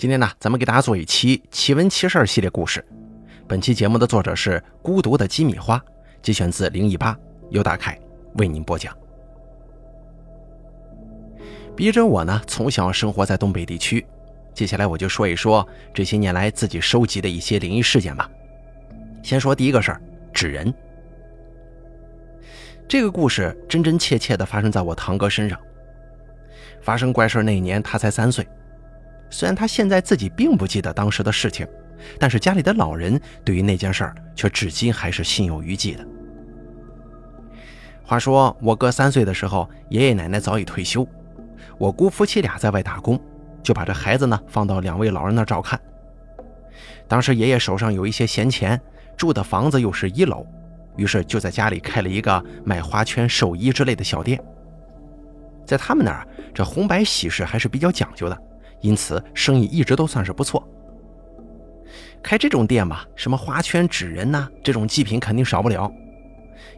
今天呢，咱们给大家做一期奇闻奇事系列故事。本期节目的作者是孤独的鸡米花，节选自零一八，由大凯为您播讲。笔者我呢，从小生活在东北地区，接下来我就说一说这些年来自己收集的一些灵异事件吧。先说第一个事儿，纸人。这个故事真真切切的发生在我堂哥身上。发生怪事那一年，他才三岁。虽然他现在自己并不记得当时的事情，但是家里的老人对于那件事儿却至今还是心有余悸的。话说我哥三岁的时候，爷爷奶奶早已退休，我姑夫妻俩在外打工，就把这孩子呢放到两位老人那照看。当时爷爷手上有一些闲钱，住的房子又是一楼，于是就在家里开了一个卖花圈、寿衣之类的小店。在他们那儿，这红白喜事还是比较讲究的。因此，生意一直都算是不错。开这种店嘛，什么花圈、纸人呐，这种祭品肯定少不了。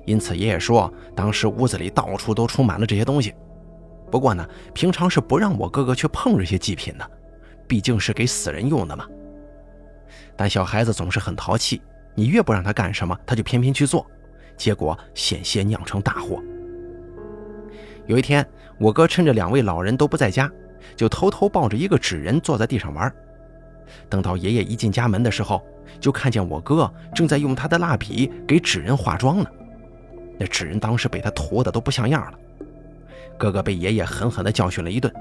因此，爷爷说，当时屋子里到处都充满了这些东西。不过呢，平常是不让我哥哥去碰这些祭品的，毕竟是给死人用的嘛。但小孩子总是很淘气，你越不让他干什么，他就偏偏去做，结果险些酿成大祸。有一天，我哥趁着两位老人都不在家。就偷偷抱着一个纸人坐在地上玩，等到爷爷一进家门的时候，就看见我哥正在用他的蜡笔给纸人化妆呢。那纸人当时被他涂的都不像样了，哥哥被爷爷狠狠地教训了一顿。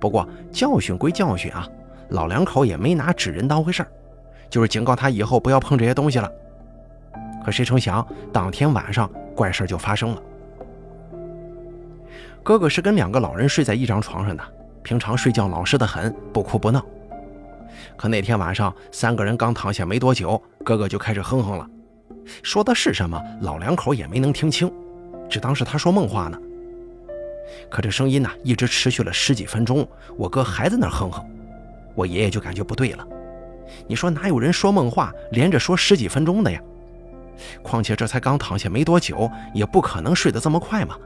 不过教训归教训啊，老两口也没拿纸人当回事就是警告他以后不要碰这些东西了。可谁成想，当天晚上怪事就发生了。哥哥是跟两个老人睡在一张床上的。平常睡觉老实的很，不哭不闹。可那天晚上，三个人刚躺下没多久，哥哥就开始哼哼了。说的是什么，老两口也没能听清，只当是他说梦话呢。可这声音呢，一直持续了十几分钟，我哥还在那哼哼。我爷爷就感觉不对了。你说哪有人说梦话连着说十几分钟的呀？况且这才刚躺下没多久，也不可能睡得这么快嘛。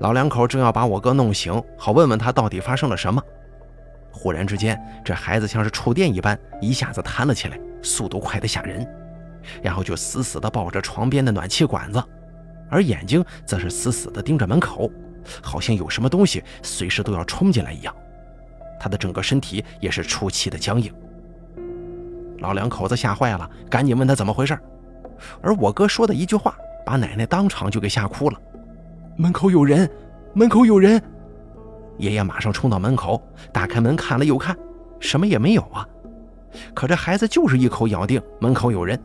老两口正要把我哥弄醒，好问问他到底发生了什么。忽然之间，这孩子像是触电一般，一下子弹了起来，速度快得吓人，然后就死死地抱着床边的暖气管子，而眼睛则是死死地盯着门口，好像有什么东西随时都要冲进来一样。他的整个身体也是出奇的僵硬。老两口子吓坏了，赶紧问他怎么回事，而我哥说的一句话，把奶奶当场就给吓哭了。门口有人，门口有人！爷爷马上冲到门口，打开门看了又看，什么也没有啊。可这孩子就是一口咬定门口有人。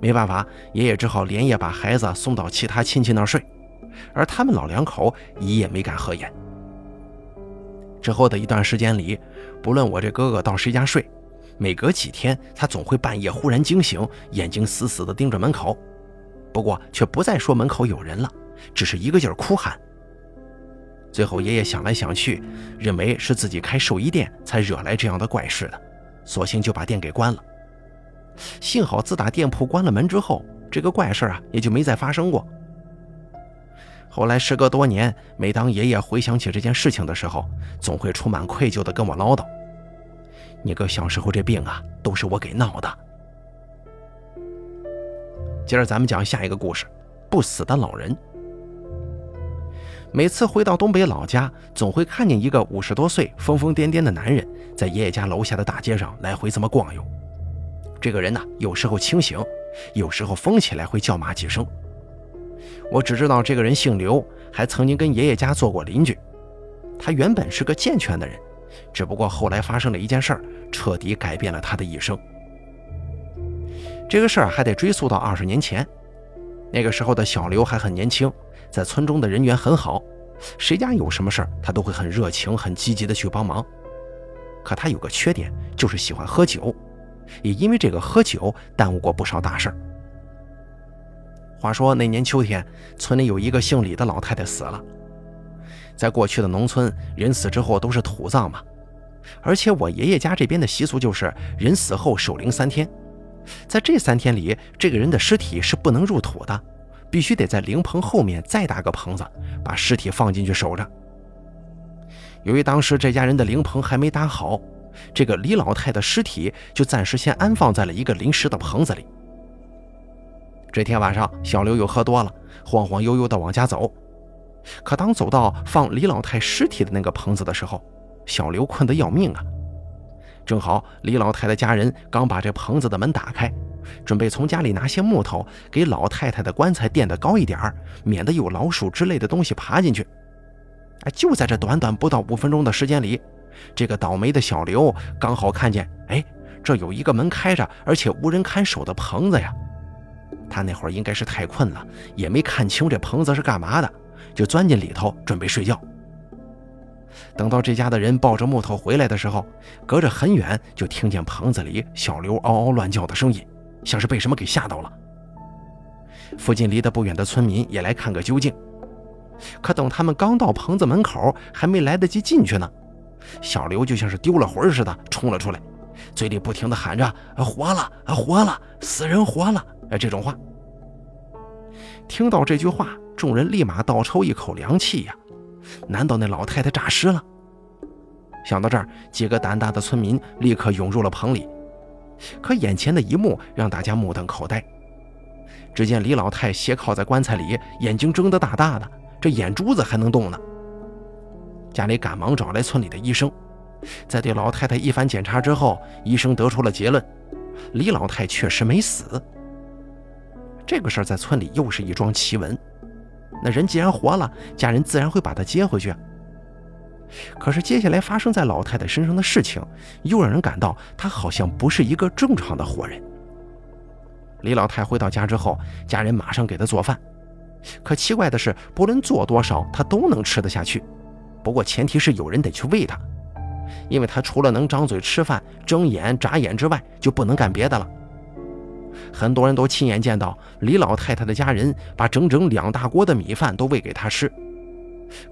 没办法，爷爷只好连夜把孩子送到其他亲戚那儿睡，而他们老两口一夜没敢合眼。之后的一段时间里，不论我这哥哥到谁家睡，每隔几天他总会半夜忽然惊醒，眼睛死死地盯着门口，不过却不再说门口有人了。只是一个劲儿哭喊。最后，爷爷想来想去，认为是自己开寿衣店才惹来这样的怪事的，索性就把店给关了。幸好，自打店铺关了门之后，这个怪事啊也就没再发生过。后来，时隔多年，每当爷爷回想起这件事情的时候，总会充满愧疚地跟我唠叨：“你哥小时候这病啊，都是我给闹的。”接着，咱们讲下一个故事：不死的老人。每次回到东北老家，总会看见一个五十多岁、疯疯癫癫的男人在爷爷家楼下的大街上来回这么逛悠。这个人呢，有时候清醒，有时候疯起来会叫骂几声。我只知道这个人姓刘，还曾经跟爷爷家做过邻居。他原本是个健全的人，只不过后来发生了一件事儿，彻底改变了他的一生。这个事儿还得追溯到二十年前，那个时候的小刘还很年轻。在村中的人缘很好，谁家有什么事儿，他都会很热情、很积极的去帮忙。可他有个缺点，就是喜欢喝酒，也因为这个喝酒耽误过不少大事儿。话说那年秋天，村里有一个姓李的老太太死了。在过去的农村，人死之后都是土葬嘛，而且我爷爷家这边的习俗就是人死后守灵三天，在这三天里，这个人的尸体是不能入土的。必须得在灵棚后面再搭个棚子，把尸体放进去守着。由于当时这家人的灵棚还没搭好，这个李老太的尸体就暂时先安放在了一个临时的棚子里。这天晚上，小刘又喝多了，晃晃悠悠地往家走。可当走到放李老太尸体的那个棚子的时候，小刘困得要命啊！正好李老太的家人刚把这棚子的门打开，准备从家里拿些木头给老太太的棺材垫得高一点儿免得有老鼠之类的东西爬进去。哎，就在这短短不到五分钟的时间里，这个倒霉的小刘刚好看见，哎，这有一个门开着，而且无人看守的棚子呀。他那会儿应该是太困了，也没看清这棚子是干嘛的，就钻进里头准备睡觉。等到这家的人抱着木头回来的时候，隔着很远就听见棚子里小刘嗷嗷乱叫的声音，像是被什么给吓到了。附近离得不远的村民也来看个究竟。可等他们刚到棚子门口，还没来得及进去呢，小刘就像是丢了魂似的冲了出来，嘴里不停地喊着：“活了，活了，死人活了！”，这种话。听到这句话，众人立马倒抽一口凉气呀。难道那老太太诈尸了？想到这儿，几个胆大的村民立刻涌入了棚里。可眼前的一幕让大家目瞪口呆。只见李老太斜靠在棺材里，眼睛睁得大大的，这眼珠子还能动呢。家里赶忙找来村里的医生，在对老太太一番检查之后，医生得出了结论：李老太确实没死。这个事儿在村里又是一桩奇闻。那人既然活了，家人自然会把他接回去。可是接下来发生在老太太身上的事情，又让人感到她好像不是一个正常的活人。李老太回到家之后，家人马上给她做饭。可奇怪的是，不论做多少，她都能吃得下去。不过前提是有人得去喂她，因为她除了能张嘴吃饭、睁眼、眨眼之外，就不能干别的了。很多人都亲眼见到李老太太的家人把整整两大锅的米饭都喂给她吃，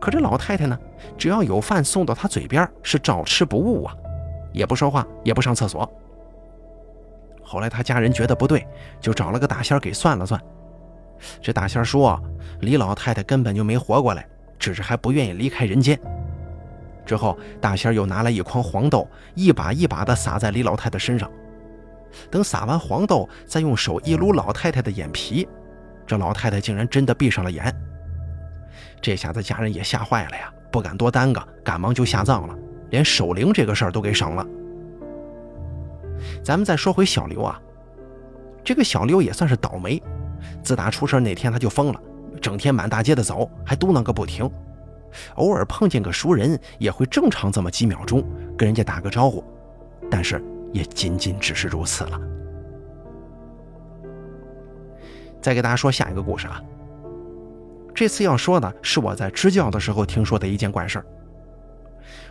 可这老太太呢，只要有饭送到她嘴边，是照吃不误啊，也不说话，也不上厕所。后来他家人觉得不对，就找了个大仙给算了算。这大仙说，李老太太根本就没活过来，只是还不愿意离开人间。之后，大仙又拿来一筐黄豆，一把一把的撒在李老太太身上。等撒完黄豆，再用手一撸老太太的眼皮，这老太太竟然真的闭上了眼。这下子家人也吓坏了呀，不敢多耽搁，赶忙就下葬了，连守灵这个事儿都给省了。咱们再说回小刘啊，这个小刘也算是倒霉，自打出事那天他就疯了，整天满大街的走，还嘟囔个不停，偶尔碰见个熟人也会正常这么几秒钟跟人家打个招呼，但是。也仅仅只是如此了。再给大家说下一个故事啊。这次要说的是我在支教的时候听说的一件怪事儿。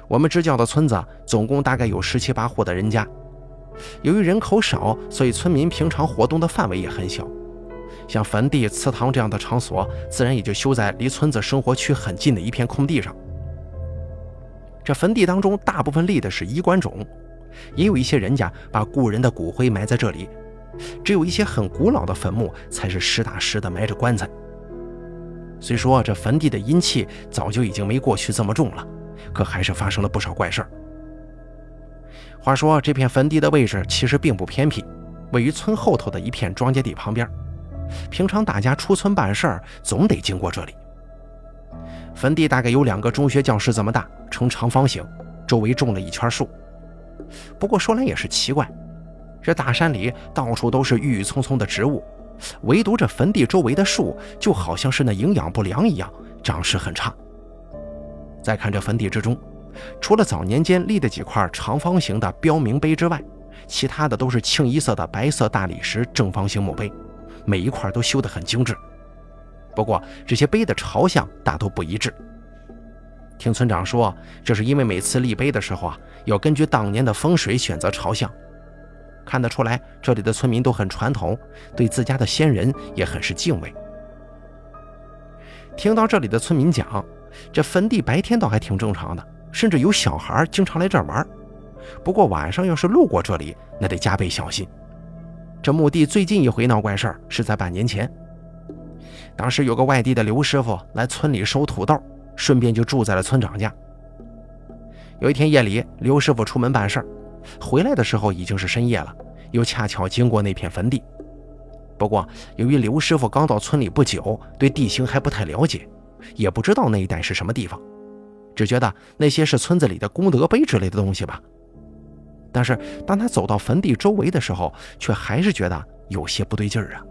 我们支教的村子总共大概有十七八户的人家，由于人口少，所以村民平常活动的范围也很小。像坟地、祠堂这样的场所，自然也就修在离村子生活区很近的一片空地上。这坟地当中，大部分立的是衣冠冢。也有一些人家把故人的骨灰埋在这里，只有一些很古老的坟墓才是实打实的埋着棺材。虽说这坟地的阴气早就已经没过去这么重了，可还是发生了不少怪事儿。话说这片坟地的位置其实并不偏僻，位于村后头的一片庄稼地旁边。平常大家出村办事儿总得经过这里。坟地大概有两个中学教室这么大，呈长方形，周围种了一圈树。不过说来也是奇怪，这大山里到处都是郁郁葱葱的植物，唯独这坟地周围的树就好像是那营养不良一样，长势很差。再看这坟地之中，除了早年间立的几块长方形的标明碑之外，其他的都是清一色的白色大理石正方形墓碑，每一块都修得很精致。不过这些碑的朝向大都不一致。听村长说，这是因为每次立碑的时候啊，要根据当年的风水选择朝向。看得出来，这里的村民都很传统，对自家的先人也很是敬畏。听到这里的村民讲，这坟地白天倒还挺正常的，甚至有小孩经常来这儿玩。不过晚上要是路过这里，那得加倍小心。这墓地最近一回闹怪事儿是在半年前，当时有个外地的刘师傅来村里收土豆。顺便就住在了村长家。有一天夜里，刘师傅出门办事儿，回来的时候已经是深夜了，又恰巧经过那片坟地。不过，由于刘师傅刚到村里不久，对地形还不太了解，也不知道那一带是什么地方，只觉得那些是村子里的功德碑之类的东西吧。但是，当他走到坟地周围的时候，却还是觉得有些不对劲儿啊。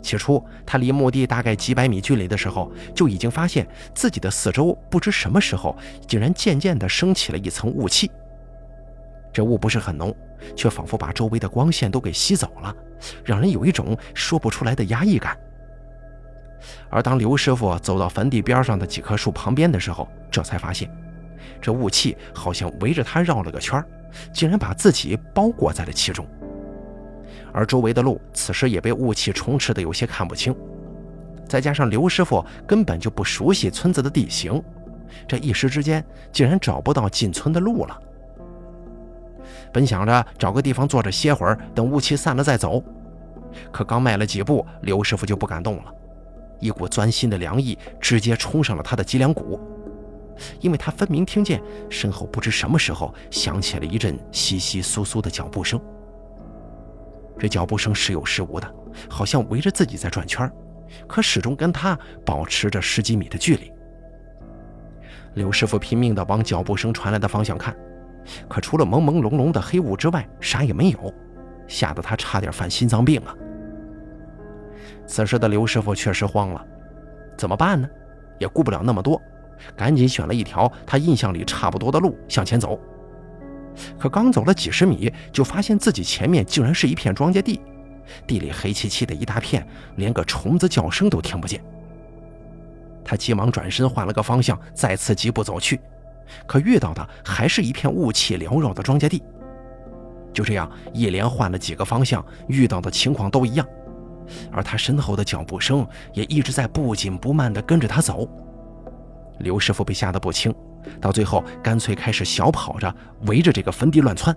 起初，他离墓地大概几百米距离的时候，就已经发现自己的四周不知什么时候竟然渐渐地升起了一层雾气。这雾不是很浓，却仿佛把周围的光线都给吸走了，让人有一种说不出来的压抑感。而当刘师傅走到坟地边上的几棵树旁边的时候，这才发现，这雾气好像围着他绕了个圈，竟然把自己包裹在了其中。而周围的路此时也被雾气充斥的有些看不清，再加上刘师傅根本就不熟悉村子的地形，这一时之间竟然找不到进村的路了。本想着找个地方坐着歇会儿，等雾气散了再走，可刚迈了几步，刘师傅就不敢动了，一股钻心的凉意直接冲上了他的脊梁骨，因为他分明听见身后不知什么时候响起了一阵窸窸窣窣的脚步声。这脚步声时有时无的，好像围着自己在转圈可始终跟他保持着十几米的距离。刘师傅拼命地往脚步声传来的方向看，可除了朦朦胧胧的黑雾之外，啥也没有，吓得他差点犯心脏病啊！此时的刘师傅确实慌了，怎么办呢？也顾不了那么多，赶紧选了一条他印象里差不多的路向前走。可刚走了几十米，就发现自己前面竟然是一片庄稼地，地里黑漆漆的一大片，连个虫子叫声都听不见。他急忙转身换了个方向，再次疾步走去，可遇到的还是一片雾气缭绕的庄稼地。就这样一连换了几个方向，遇到的情况都一样，而他身后的脚步声也一直在不紧不慢地跟着他走。刘师傅被吓得不轻。到最后，干脆开始小跑着围着这个坟地乱窜。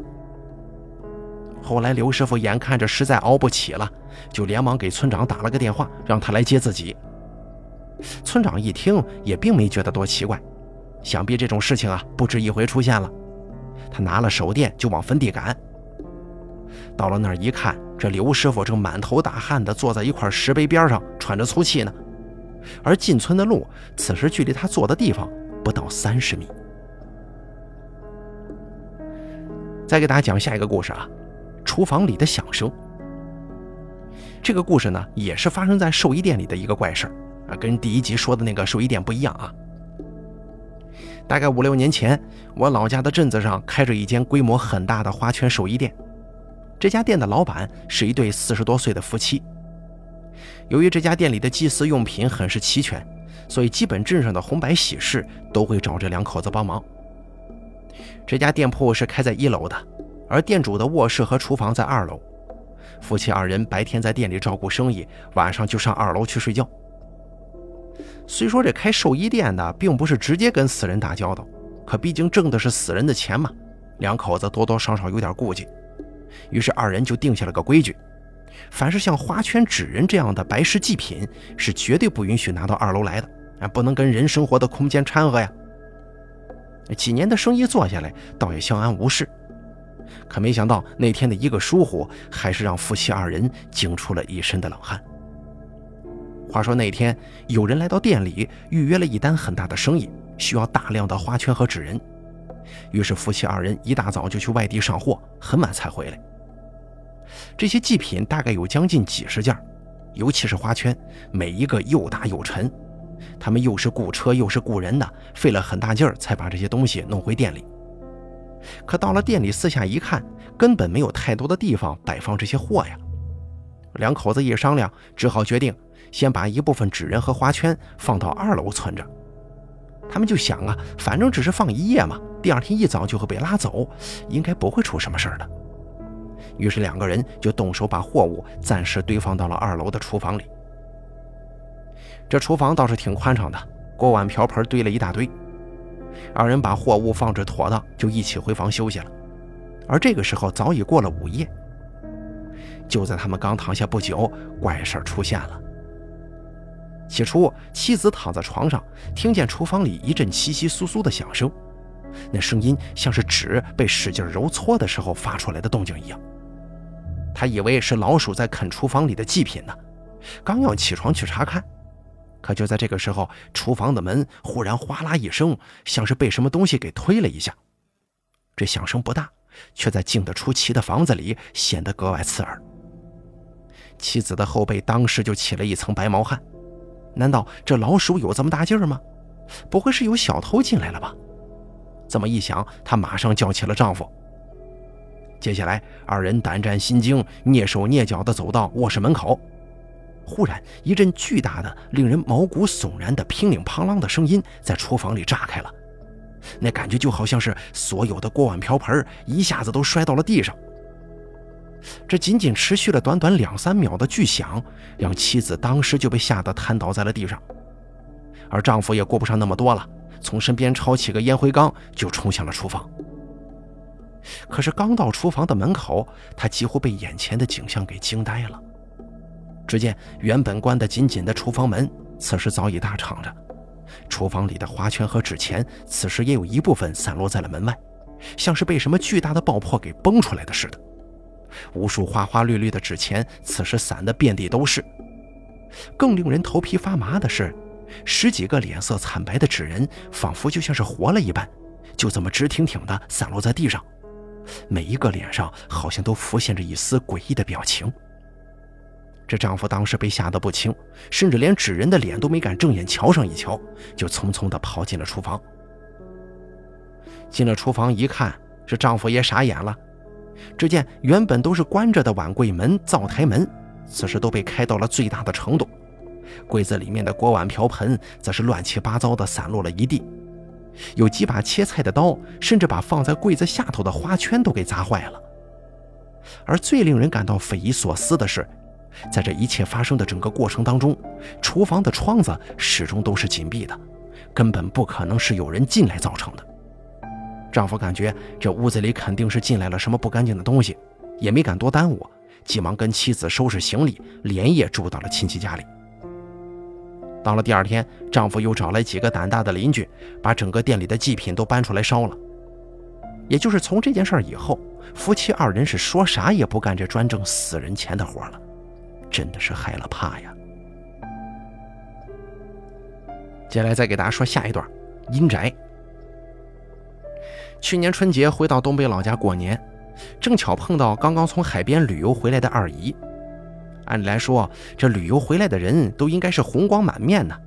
后来，刘师傅眼看着实在熬不起了，就连忙给村长打了个电话，让他来接自己。村长一听，也并没觉得多奇怪，想必这种事情啊不止一回出现了。他拿了手电就往坟地赶。到了那儿一看，这刘师傅正满头大汗地坐在一块石碑边上喘着粗气呢，而进村的路此时距离他坐的地方。不到三十米。再给大家讲下一个故事啊，厨房里的响声。这个故事呢，也是发生在寿衣店里的一个怪事啊，跟第一集说的那个寿衣店不一样啊。大概五六年前，我老家的镇子上开着一间规模很大的花圈寿衣店，这家店的老板是一对四十多岁的夫妻。由于这家店里的祭祀用品很是齐全。所以，基本镇上的红白喜事都会找这两口子帮忙。这家店铺是开在一楼的，而店主的卧室和厨房在二楼。夫妻二人白天在店里照顾生意，晚上就上二楼去睡觉。虽说这开寿衣店的并不是直接跟死人打交道，可毕竟挣的是死人的钱嘛，两口子多多少少有点顾忌。于是二人就定下了个规矩。凡是像花圈、纸人这样的白事祭品，是绝对不允许拿到二楼来的。啊，不能跟人生活的空间掺和呀。几年的生意做下来，倒也相安无事。可没想到那天的一个疏忽，还是让夫妻二人惊出了一身的冷汗。话说那天有人来到店里预约了一单很大的生意，需要大量的花圈和纸人。于是夫妻二人一大早就去外地上货，很晚才回来。这些祭品大概有将近几十件，尤其是花圈，每一个又大又沉。他们又是雇车又是雇人的，费了很大劲儿才把这些东西弄回店里。可到了店里，四下一看，根本没有太多的地方摆放这些货呀。两口子一商量，只好决定先把一部分纸人和花圈放到二楼存着。他们就想啊，反正只是放一夜嘛，第二天一早就会被拉走，应该不会出什么事儿的。于是两个人就动手把货物暂时堆放到了二楼的厨房里。这厨房倒是挺宽敞的，锅碗瓢盆堆了一大堆。二人把货物放置妥当，就一起回房休息了。而这个时候早已过了午夜。就在他们刚躺下不久，怪事出现了。起初，妻子躺在床上，听见厨房里一阵窸窸窣窣的响声，那声音像是纸被使劲揉搓的时候发出来的动静一样。他以为是老鼠在啃厨房里的祭品呢，刚要起床去查看，可就在这个时候，厨房的门忽然哗啦一声，像是被什么东西给推了一下。这响声不大，却在静得出奇的房子里显得格外刺耳。妻子的后背当时就起了一层白毛汗。难道这老鼠有这么大劲儿吗？不会是有小偷进来了吧？这么一想，她马上叫起了丈夫。接下来，二人胆战心惊，蹑手蹑脚地走到卧室门口。忽然，一阵巨大的、令人毛骨悚然的乒铃乓啷的声音在厨房里炸开了，那感觉就好像是所有的锅碗瓢盆一下子都摔到了地上。这仅仅持续了短短两三秒的巨响，让妻子当时就被吓得瘫倒在了地上，而丈夫也顾不上那么多了，从身边抄起个烟灰缸就冲向了厨房。可是刚到厨房的门口，他几乎被眼前的景象给惊呆了。只见原本关得紧紧的厨房门，此时早已大敞着，厨房里的花圈和纸钱，此时也有一部分散落在了门外，像是被什么巨大的爆破给崩出来的似的。无数花花绿绿的纸钱，此时散得遍地都是。更令人头皮发麻的是，十几个脸色惨白的纸人，仿佛就像是活了一般，就这么直挺挺地散落在地上。每一个脸上好像都浮现着一丝诡异的表情。这丈夫当时被吓得不轻，甚至连纸人的脸都没敢正眼瞧上一瞧，就匆匆地跑进了厨房。进了厨房一看，这丈夫也傻眼了。只见原本都是关着的碗柜门、灶台门，此时都被开到了最大的程度。柜子里面的锅碗瓢盆则是乱七八糟的散落了一地。有几把切菜的刀，甚至把放在柜子下头的花圈都给砸坏了。而最令人感到匪夷所思的是，在这一切发生的整个过程当中，厨房的窗子始终都是紧闭的，根本不可能是有人进来造成的。丈夫感觉这屋子里肯定是进来了什么不干净的东西，也没敢多耽误，急忙跟妻子收拾行李，连夜住到了亲戚家里。到了第二天，丈夫又找来几个胆大的邻居，把整个店里的祭品都搬出来烧了。也就是从这件事以后，夫妻二人是说啥也不干这专挣死人钱的活了，真的是害了怕呀。接下来再给大家说下一段，阴宅。去年春节回到东北老家过年，正巧碰到刚刚从海边旅游回来的二姨。按理来说，这旅游回来的人都应该是红光满面呢。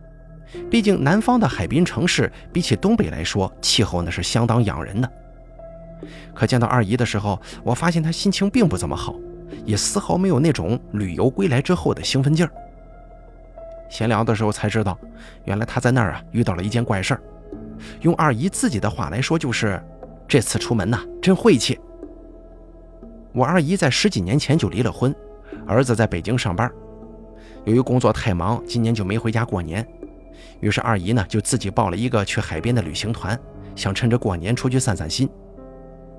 毕竟南方的海滨城市比起东北来说，气候那是相当养人的。可见到二姨的时候，我发现她心情并不怎么好，也丝毫没有那种旅游归来之后的兴奋劲儿。闲聊的时候才知道，原来她在那儿啊遇到了一件怪事儿。用二姨自己的话来说，就是这次出门呐，真晦气。我二姨在十几年前就离了婚。儿子在北京上班，由于工作太忙，今年就没回家过年。于是二姨呢就自己报了一个去海边的旅行团，想趁着过年出去散散心。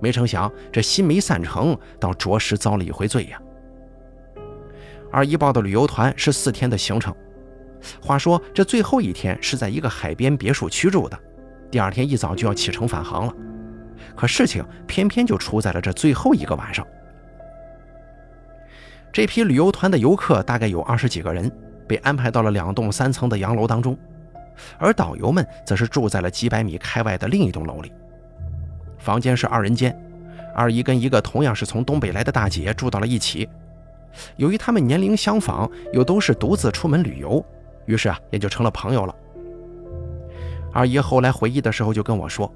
没成想这心没散成，倒着实遭了一回罪呀。二姨报的旅游团是四天的行程，话说这最后一天是在一个海边别墅区住的，第二天一早就要启程返航了。可事情偏偏就出在了这最后一个晚上。这批旅游团的游客大概有二十几个人，被安排到了两栋三层的洋楼当中，而导游们则是住在了几百米开外的另一栋楼里。房间是二人间，二姨跟一个同样是从东北来的大姐住到了一起。由于他们年龄相仿，又都是独自出门旅游，于是啊也就成了朋友了。二姨后来回忆的时候就跟我说，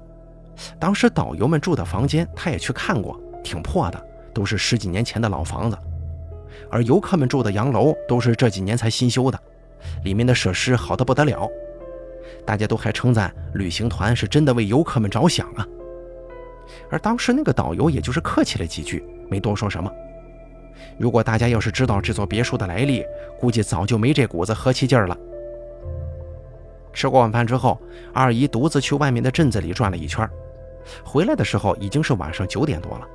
当时导游们住的房间他也去看过，挺破的，都是十几年前的老房子。而游客们住的洋楼都是这几年才新修的，里面的设施好的不得了，大家都还称赞旅行团是真的为游客们着想啊。而当时那个导游也就是客气了几句，没多说什么。如果大家要是知道这座别墅的来历，估计早就没这股子和气劲儿了。吃过晚饭之后，二姨独自去外面的镇子里转了一圈，回来的时候已经是晚上九点多了。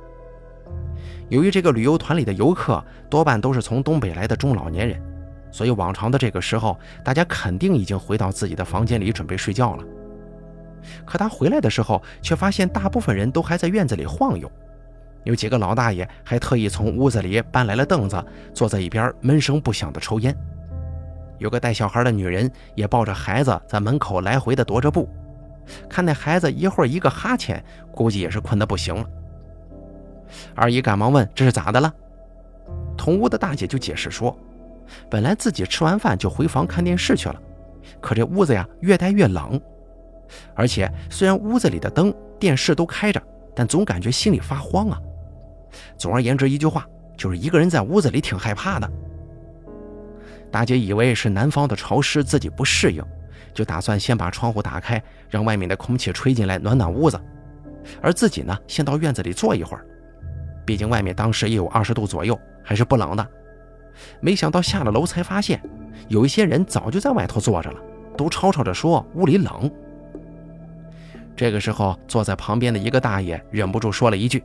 由于这个旅游团里的游客多半都是从东北来的中老年人，所以往常的这个时候，大家肯定已经回到自己的房间里准备睡觉了。可他回来的时候，却发现大部分人都还在院子里晃悠，有几个老大爷还特意从屋子里搬来了凳子，坐在一边闷声不响地抽烟。有个带小孩的女人也抱着孩子在门口来回的踱着步，看那孩子一会儿一个哈欠，估计也是困得不行了。二姨赶忙问：“这是咋的了？”同屋的大姐就解释说：“本来自己吃完饭就回房看电视去了，可这屋子呀越待越冷，而且虽然屋子里的灯、电视都开着，但总感觉心里发慌啊。总而言之，一句话就是一个人在屋子里挺害怕的。”大姐以为是南方的潮湿自己不适应，就打算先把窗户打开，让外面的空气吹进来暖暖屋子，而自己呢先到院子里坐一会儿。毕竟外面当时也有二十度左右，还是不冷的。没想到下了楼才发现，有一些人早就在外头坐着了，都吵吵着说屋里冷。这个时候，坐在旁边的一个大爷忍不住说了一句：“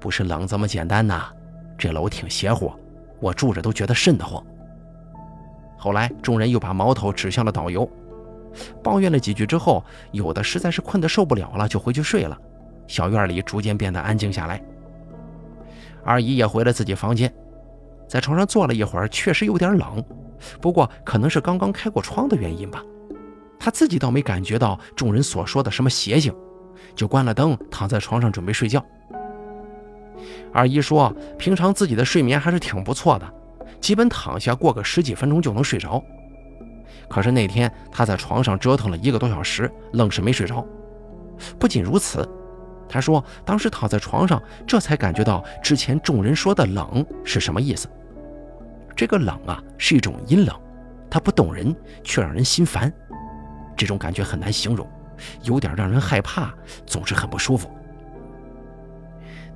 不是冷这么简单呐，这楼挺邪乎，我住着都觉得瘆得慌。”后来众人又把矛头指向了导游，抱怨了几句之后，有的实在是困得受不了了，就回去睡了。小院里逐渐变得安静下来。二姨也回了自己房间，在床上坐了一会儿，确实有点冷，不过可能是刚刚开过窗的原因吧。她自己倒没感觉到众人所说的什么邪性，就关了灯，躺在床上准备睡觉。二姨说，平常自己的睡眠还是挺不错的，基本躺下过个十几分钟就能睡着。可是那天他在床上折腾了一个多小时，愣是没睡着。不仅如此。他说：“当时躺在床上，这才感觉到之前众人说的冷是什么意思。这个冷啊，是一种阴冷，它不动人，却让人心烦。这种感觉很难形容，有点让人害怕，总是很不舒服。”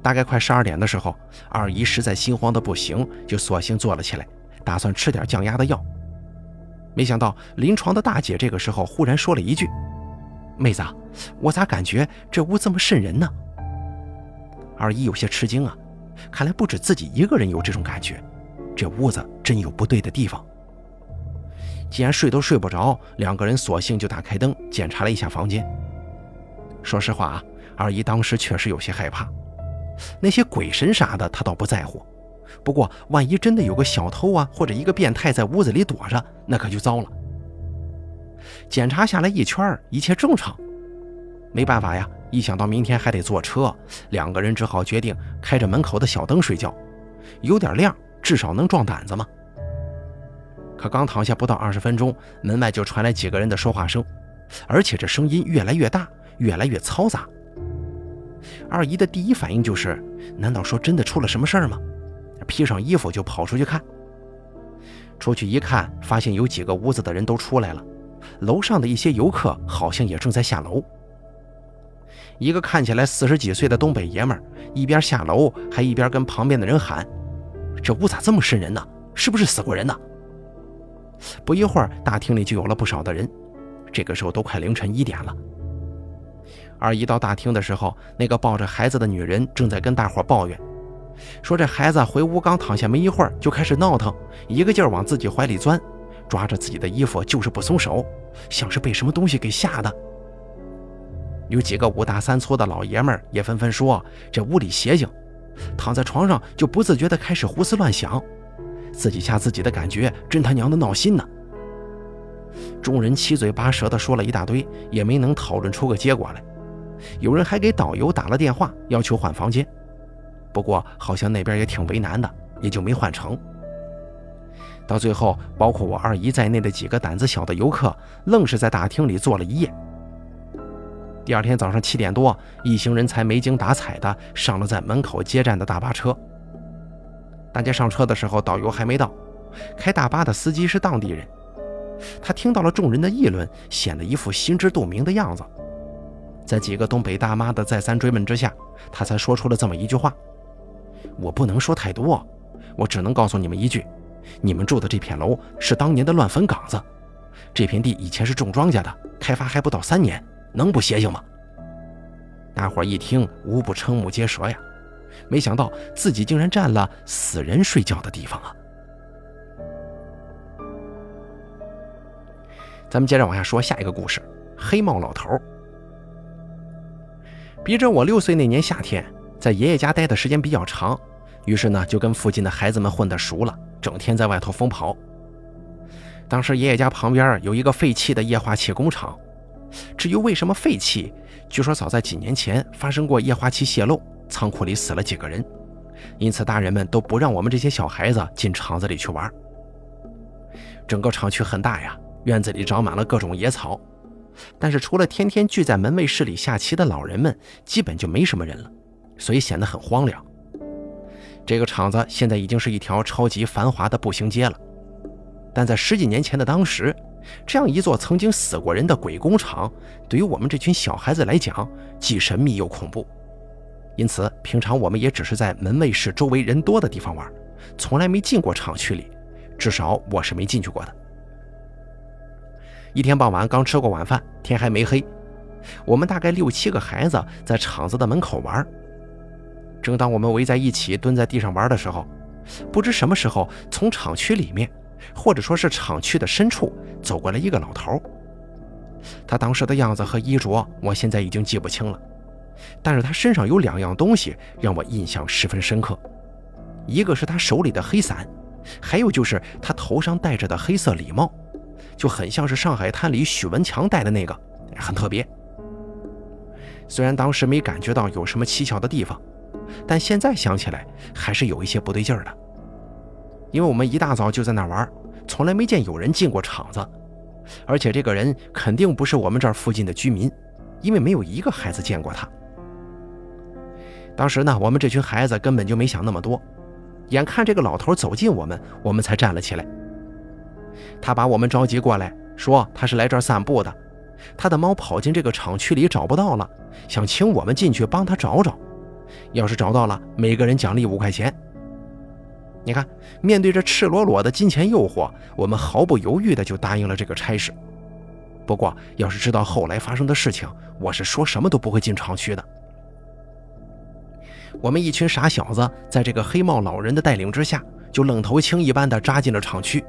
大概快十二点的时候，二姨实在心慌的不行，就索性坐了起来，打算吃点降压的药。没想到临床的大姐这个时候忽然说了一句。妹子，我咋感觉这屋这么渗人呢？二姨有些吃惊啊，看来不止自己一个人有这种感觉，这屋子真有不对的地方。既然睡都睡不着，两个人索性就打开灯检查了一下房间。说实话啊，二姨当时确实有些害怕，那些鬼神啥的他倒不在乎，不过万一真的有个小偷啊或者一个变态在屋子里躲着，那可就糟了。检查下来一圈，一切正常。没办法呀，一想到明天还得坐车，两个人只好决定开着门口的小灯睡觉，有点亮，至少能壮胆子嘛。可刚躺下不到二十分钟，门外就传来几个人的说话声，而且这声音越来越大，越来越嘈杂。二姨的第一反应就是：难道说真的出了什么事儿吗？披上衣服就跑出去看。出去一看，发现有几个屋子的人都出来了。楼上的一些游客好像也正在下楼。一个看起来四十几岁的东北爷们儿一边下楼，还一边跟旁边的人喊：“这屋咋这么渗人呢？是不是死过人呢？”不一会儿，大厅里就有了不少的人。这个时候都快凌晨一点了。而一到大厅的时候，那个抱着孩子的女人正在跟大伙抱怨，说这孩子回屋刚躺下没一会儿就开始闹腾，一个劲儿往自己怀里钻。抓着自己的衣服就是不松手，像是被什么东西给吓的。有几个五大三粗的老爷们儿也纷纷说这屋里邪性，躺在床上就不自觉地开始胡思乱想，自己吓自己的感觉真他娘的闹心呢。众人七嘴八舌地说了一大堆，也没能讨论出个结果来。有人还给导游打了电话，要求换房间，不过好像那边也挺为难的，也就没换成。到最后，包括我二姨在内的几个胆子小的游客，愣是在大厅里坐了一夜。第二天早上七点多，一行人才没精打采的上了在门口接站的大巴车。大家上车的时候，导游还没到，开大巴的司机是当地人。他听到了众人的议论，显得一副心知肚明的样子。在几个东北大妈的再三追问之下，他才说出了这么一句话：“我不能说太多，我只能告诉你们一句。”你们住的这片楼是当年的乱坟岗子，这片地以前是种庄稼的，开发还不到三年，能不邪性吗？大伙一听，无不瞠目结舌呀！没想到自己竟然占了死人睡觉的地方啊！咱们接着往下说下一个故事：黑帽老头。逼着我六岁那年夏天，在爷爷家待的时间比较长，于是呢就跟附近的孩子们混得熟了，整天在外头疯跑。当时爷爷家旁边有一个废弃的液化气工厂，至于为什么废弃，据说早在几年前发生过液化气泄漏，仓库里死了几个人，因此大人们都不让我们这些小孩子进厂子里去玩。整个厂区很大呀，院子里长满了各种野草。但是除了天天聚在门卫室里下棋的老人们，基本就没什么人了，所以显得很荒凉。这个厂子现在已经是一条超级繁华的步行街了，但在十几年前的当时，这样一座曾经死过人的鬼工厂，对于我们这群小孩子来讲，既神秘又恐怖。因此，平常我们也只是在门卫室周围人多的地方玩，从来没进过厂区里，至少我是没进去过的。一天傍晚，刚吃过晚饭，天还没黑，我们大概六七个孩子在厂子的门口玩。正当我们围在一起蹲在地上玩的时候，不知什么时候从厂区里面，或者说是厂区的深处走过来一个老头。他当时的样子和衣着，我现在已经记不清了，但是他身上有两样东西让我印象十分深刻，一个是他手里的黑伞，还有就是他头上戴着的黑色礼帽。就很像是《上海滩》里许文强戴的那个，很特别。虽然当时没感觉到有什么蹊跷的地方，但现在想起来还是有一些不对劲儿的。因为我们一大早就在那玩，从来没见有人进过厂子，而且这个人肯定不是我们这儿附近的居民，因为没有一个孩子见过他。当时呢，我们这群孩子根本就没想那么多，眼看这个老头走近我们，我们才站了起来。他把我们召集过来，说他是来这儿散步的，他的猫跑进这个厂区里找不到了，想请我们进去帮他找找，要是找到了，每个人奖励五块钱。你看，面对着赤裸裸的金钱诱惑，我们毫不犹豫的就答应了这个差事。不过，要是知道后来发生的事情，我是说什么都不会进厂区的。我们一群傻小子，在这个黑帽老人的带领之下，就愣头青一般的扎进了厂区。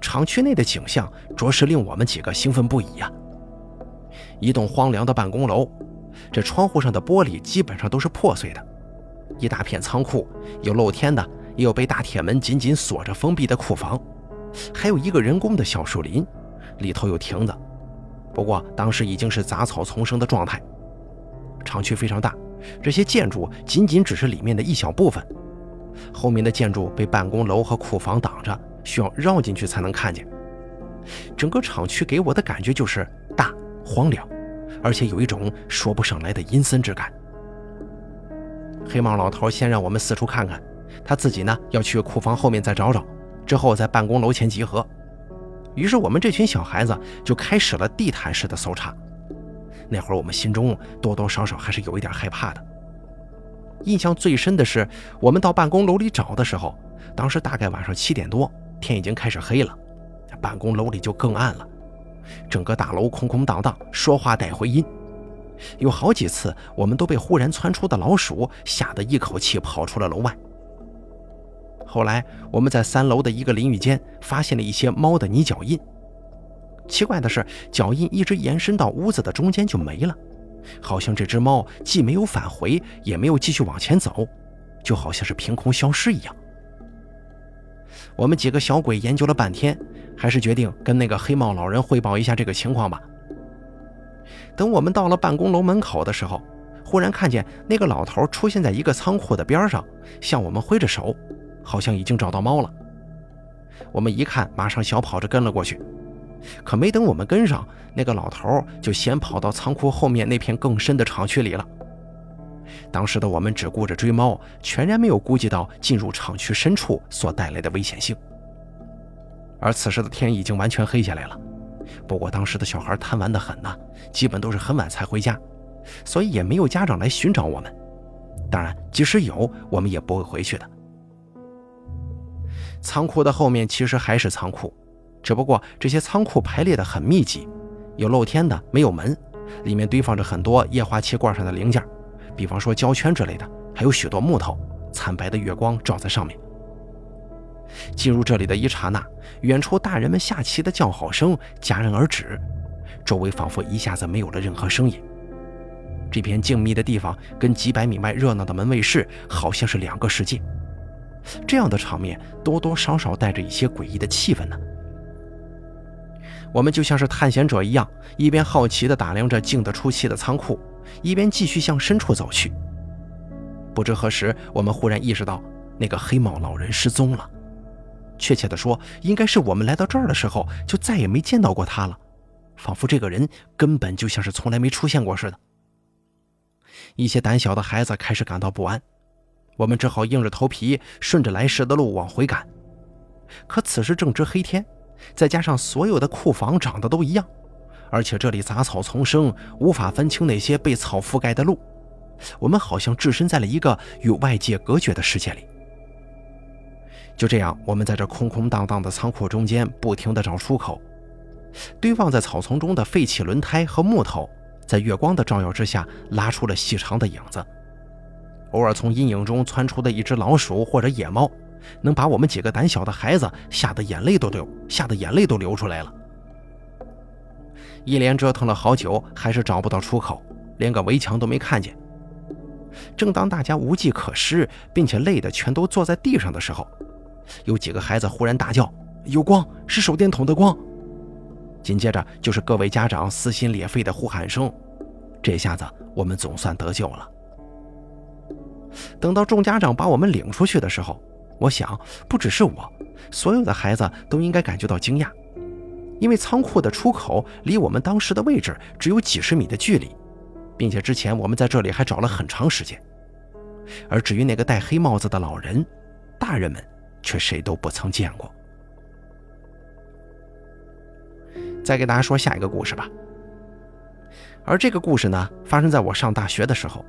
厂区内的景象着实令我们几个兴奋不已呀！一栋荒凉的办公楼，这窗户上的玻璃基本上都是破碎的；一大片仓库，有露天的，也有被大铁门紧紧锁着封闭的库房，还有一个人工的小树林，里头有亭子，不过当时已经是杂草丛生的状态。厂区非常大，这些建筑仅仅只是里面的一小部分，后面的建筑被办公楼和库房挡着。需要绕进去才能看见。整个厂区给我的感觉就是大、荒凉，而且有一种说不上来的阴森之感。黑帽老头先让我们四处看看，他自己呢要去库房后面再找找，之后在办公楼前集合。于是我们这群小孩子就开始了地毯式的搜查。那会儿我们心中多多少少还是有一点害怕的。印象最深的是，我们到办公楼里找的时候，当时大概晚上七点多。天已经开始黑了，办公楼里就更暗了。整个大楼空空荡荡，说话带回音。有好几次，我们都被忽然窜出的老鼠吓得一口气跑出了楼外。后来，我们在三楼的一个淋浴间发现了一些猫的泥脚印。奇怪的是，脚印一直延伸到屋子的中间就没了，好像这只猫既没有返回，也没有继续往前走，就好像是凭空消失一样。我们几个小鬼研究了半天，还是决定跟那个黑帽老人汇报一下这个情况吧。等我们到了办公楼门口的时候，忽然看见那个老头出现在一个仓库的边上，向我们挥着手，好像已经找到猫了。我们一看，马上小跑着跟了过去。可没等我们跟上，那个老头就先跑到仓库后面那片更深的厂区里了。当时的我们只顾着追猫，全然没有顾及到进入厂区深处所带来的危险性。而此时的天已经完全黑下来了。不过当时的小孩贪玩的很呐，基本都是很晚才回家，所以也没有家长来寻找我们。当然，即使有，我们也不会回去的。仓库的后面其实还是仓库，只不过这些仓库排列的很密集，有露天的，没有门，里面堆放着很多液化气罐上的零件。比方说胶圈之类的，还有许多木头，惨白的月光照在上面。进入这里的一刹那，远处大人们下棋的叫好声戛然而止，周围仿佛一下子没有了任何声音。这片静谧的地方跟几百米外热闹的门卫室好像是两个世界。这样的场面多多少少带着一些诡异的气氛呢。我们就像是探险者一样，一边好奇地打量着静得出奇的仓库，一边继续向深处走去。不知何时，我们忽然意识到，那个黑帽老人失踪了。确切地说，应该是我们来到这儿的时候就再也没见到过他了，仿佛这个人根本就像是从来没出现过似的。一些胆小的孩子开始感到不安，我们只好硬着头皮顺着来时的路往回赶。可此时正值黑天，再加上所有的库房长得都一样，而且这里杂草丛生，无法分清那些被草覆盖的路。我们好像置身在了一个与外界隔绝的世界里。就这样，我们在这空空荡荡的仓库中间不停地找出口。堆放在草丛中的废弃轮胎和木头，在月光的照耀之下拉出了细长的影子。偶尔从阴影中窜出的一只老鼠或者野猫，能把我们几个胆小的孩子吓得眼泪都流，吓得眼泪都流出来了。一连折腾了好久，还是找不到出口，连个围墙都没看见。正当大家无计可施，并且累得全都坐在地上的时候，有几个孩子忽然大叫：“有光，是手电筒的光！”紧接着就是各位家长撕心裂肺的呼喊声。这下子我们总算得救了。等到众家长把我们领出去的时候，我想不只是我，所有的孩子都应该感觉到惊讶，因为仓库的出口离我们当时的位置只有几十米的距离。并且之前我们在这里还找了很长时间，而至于那个戴黑帽子的老人，大人们却谁都不曾见过。再给大家说下一个故事吧。而这个故事呢，发生在我上大学的时候，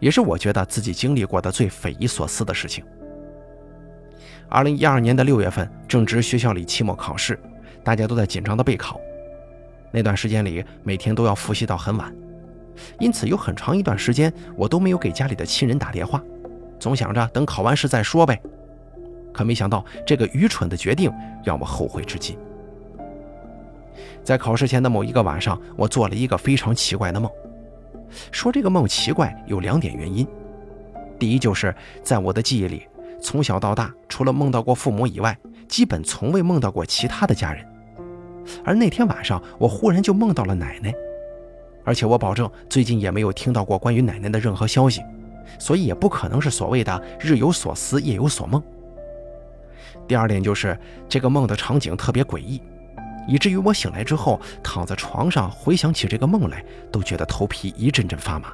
也是我觉得自己经历过的最匪夷所思的事情。二零一二年的六月份，正值学校里期末考试，大家都在紧张的备考，那段时间里每天都要复习到很晚。因此，有很长一段时间，我都没有给家里的亲人打电话，总想着等考完试再说呗。可没想到，这个愚蠢的决定让我后悔至今。在考试前的某一个晚上，我做了一个非常奇怪的梦。说这个梦奇怪，有两点原因。第一，就是在我的记忆里，从小到大，除了梦到过父母以外，基本从未梦到过其他的家人。而那天晚上，我忽然就梦到了奶奶。而且我保证，最近也没有听到过关于奶奶的任何消息，所以也不可能是所谓的“日有所思，夜有所梦”。第二点就是这个梦的场景特别诡异，以至于我醒来之后躺在床上回想起这个梦来，都觉得头皮一阵阵发麻。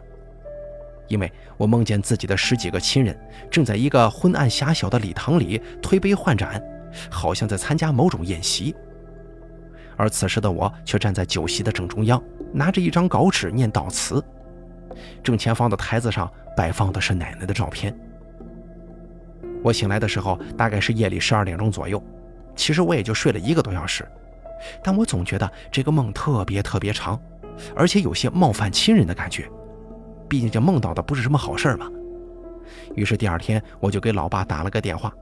因为我梦见自己的十几个亲人正在一个昏暗狭小的礼堂里推杯换盏，好像在参加某种宴席。而此时的我却站在酒席的正中央，拿着一张稿纸念悼词。正前方的台子上摆放的是奶奶的照片。我醒来的时候大概是夜里十二点钟左右，其实我也就睡了一个多小时，但我总觉得这个梦特别特别长，而且有些冒犯亲人的感觉。毕竟这梦到的不是什么好事吧。于是第二天我就给老爸打了个电话。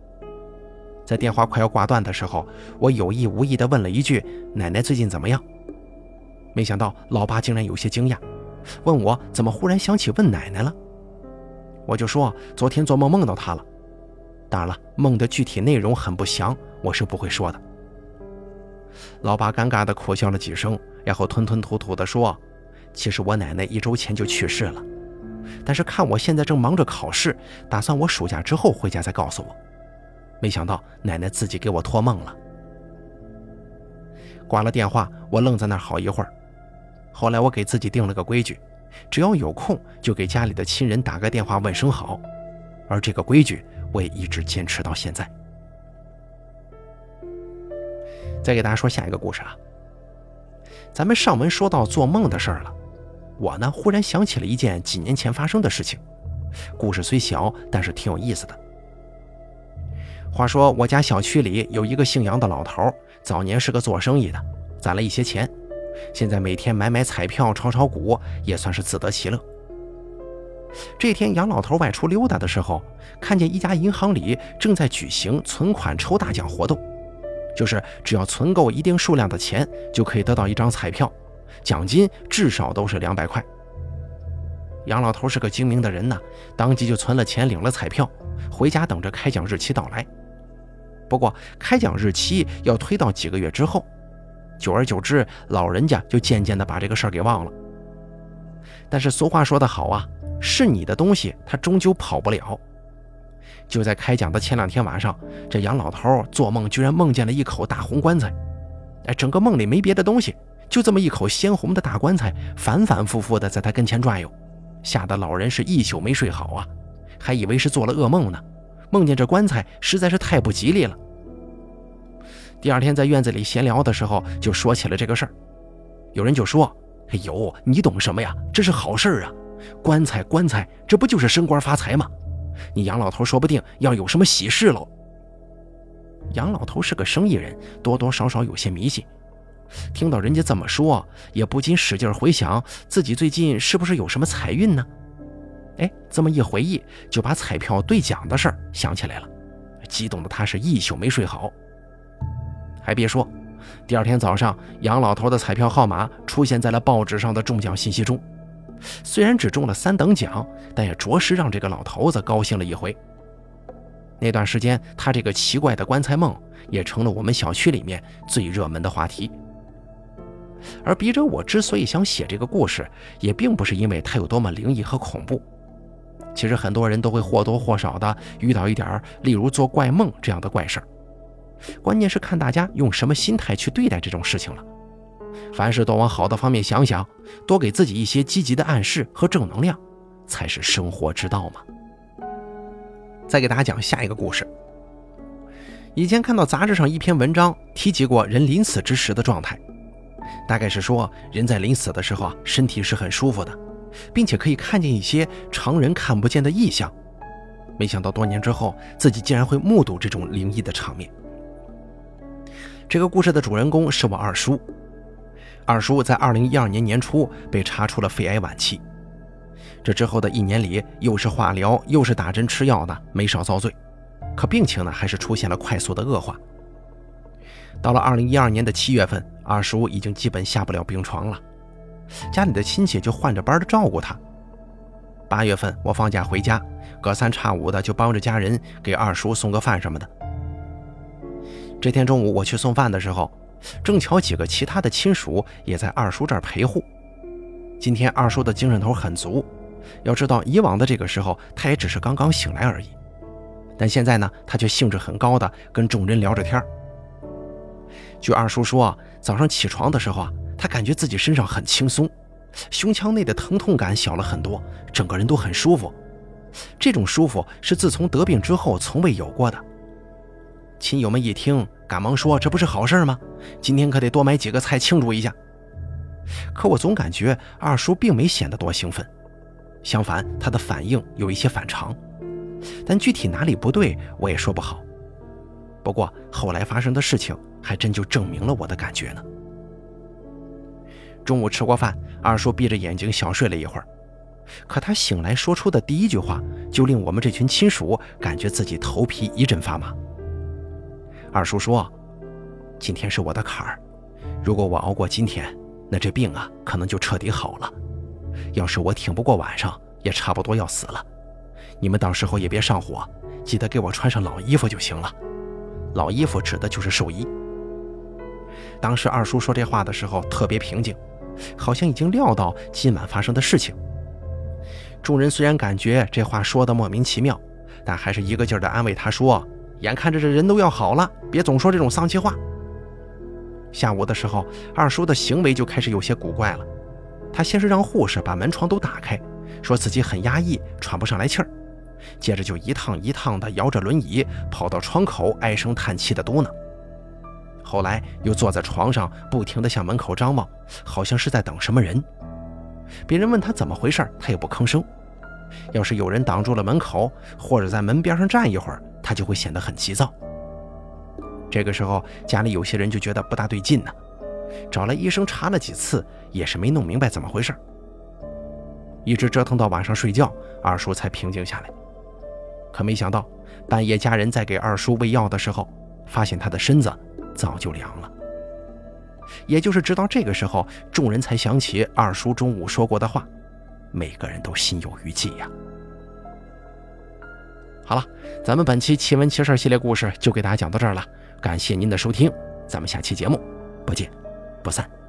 在电话快要挂断的时候，我有意无意地问了一句：“奶奶最近怎么样？”没想到老爸竟然有些惊讶，问我怎么忽然想起问奶奶了。我就说昨天做梦梦到她了。当然了，梦的具体内容很不详，我是不会说的。老爸尴尬地苦笑了几声，然后吞吞吐吐地说：“其实我奶奶一周前就去世了，但是看我现在正忙着考试，打算我暑假之后回家再告诉我。”没想到奶奶自己给我托梦了。挂了电话，我愣在那儿好一会儿。后来我给自己定了个规矩，只要有空就给家里的亲人打个电话问声好。而这个规矩我也一直坚持到现在。再给大家说下一个故事啊。咱们上文说到做梦的事儿了，我呢忽然想起了一件几年前发生的事情。故事虽小，但是挺有意思的。话说我家小区里有一个姓杨的老头，早年是个做生意的，攒了一些钱，现在每天买买彩票、炒炒股，也算是自得其乐。这天，杨老头外出溜达的时候，看见一家银行里正在举行存款抽大奖活动，就是只要存够一定数量的钱，就可以得到一张彩票，奖金至少都是两百块。杨老头是个精明的人呐，当即就存了钱，领了彩票，回家等着开奖日期到来。不过开奖日期要推到几个月之后，久而久之，老人家就渐渐的把这个事儿给忘了。但是俗话说得好啊，是你的东西，他终究跑不了。就在开奖的前两天晚上，这杨老头做梦居然梦见了一口大红棺材，哎，整个梦里没别的东西，就这么一口鲜红的大棺材，反反复复的在他跟前转悠。吓得老人是一宿没睡好啊，还以为是做了噩梦呢，梦见这棺材实在是太不吉利了。第二天在院子里闲聊的时候，就说起了这个事儿，有人就说：“哎呦，你懂什么呀？这是好事儿啊！棺材棺材，这不就是升官发财吗？你杨老头说不定要有什么喜事喽。”杨老头是个生意人，多多少少有些迷信。听到人家这么说，也不禁使劲回想自己最近是不是有什么财运呢？哎，这么一回忆，就把彩票兑奖的事儿想起来了，激动的他是一宿没睡好。还别说，第二天早上，杨老头的彩票号码出现在了报纸上的中奖信息中。虽然只中了三等奖，但也着实让这个老头子高兴了一回。那段时间，他这个奇怪的棺材梦也成了我们小区里面最热门的话题。而笔者我之所以想写这个故事，也并不是因为它有多么灵异和恐怖。其实很多人都会或多或少的遇到一点儿例如做怪梦这样的怪事儿。关键是看大家用什么心态去对待这种事情了。凡事多往好的方面想想，多给自己一些积极的暗示和正能量，才是生活之道嘛。再给大家讲下一个故事。以前看到杂志上一篇文章提及过人临死之时的状态。大概是说，人在临死的时候啊，身体是很舒服的，并且可以看见一些常人看不见的异象。没想到多年之后，自己竟然会目睹这种灵异的场面。这个故事的主人公是我二叔。二叔在二零一二年年初被查出了肺癌晚期，这之后的一年里，又是化疗又是打针吃药的，没少遭罪。可病情呢，还是出现了快速的恶化。到了二零一二年的七月份，二叔已经基本下不了病床了，家里的亲戚就换着班的照顾他。八月份我放假回家，隔三差五的就帮着家人给二叔送个饭什么的。这天中午我去送饭的时候，正巧几个其他的亲属也在二叔这儿陪护。今天二叔的精神头很足，要知道以往的这个时候，他也只是刚刚醒来而已，但现在呢，他却兴致很高的跟众人聊着天。据二叔说，早上起床的时候啊，他感觉自己身上很轻松，胸腔内的疼痛感小了很多，整个人都很舒服。这种舒服是自从得病之后从未有过的。亲友们一听，赶忙说：“这不是好事吗？今天可得多买几个菜庆祝一下。”可我总感觉二叔并没显得多兴奋，相反，他的反应有一些反常，但具体哪里不对，我也说不好。不过后来发生的事情还真就证明了我的感觉呢。中午吃过饭，二叔闭着眼睛小睡了一会儿，可他醒来说出的第一句话，就令我们这群亲属感觉自己头皮一阵发麻。二叔说：“今天是我的坎儿，如果我熬过今天，那这病啊可能就彻底好了；要是我挺不过晚上，也差不多要死了。你们到时候也别上火，记得给我穿上老衣服就行了。”老衣服指的就是寿衣。当时二叔说这话的时候特别平静，好像已经料到今晚发生的事情。众人虽然感觉这话说的莫名其妙，但还是一个劲儿的安慰他说：“眼看着这人都要好了，别总说这种丧气话。”下午的时候，二叔的行为就开始有些古怪了。他先是让护士把门窗都打开，说自己很压抑，喘不上来气儿。接着就一趟一趟地摇着轮椅跑到窗口，唉声叹气地嘟囔。后来又坐在床上，不停地向门口张望，好像是在等什么人。别人问他怎么回事，他也不吭声。要是有人挡住了门口，或者在门边上站一会儿，他就会显得很急躁。这个时候，家里有些人就觉得不大对劲呢，找来医生查了几次，也是没弄明白怎么回事。一直折腾到晚上睡觉，二叔才平静下来。可没想到，半夜家人在给二叔喂药的时候，发现他的身子早就凉了。也就是直到这个时候，众人才想起二叔中午说过的话：每个人都心有余悸呀。好了，咱们本期奇闻奇事系列故事就给大家讲到这儿了，感谢您的收听，咱们下期节目不见不散。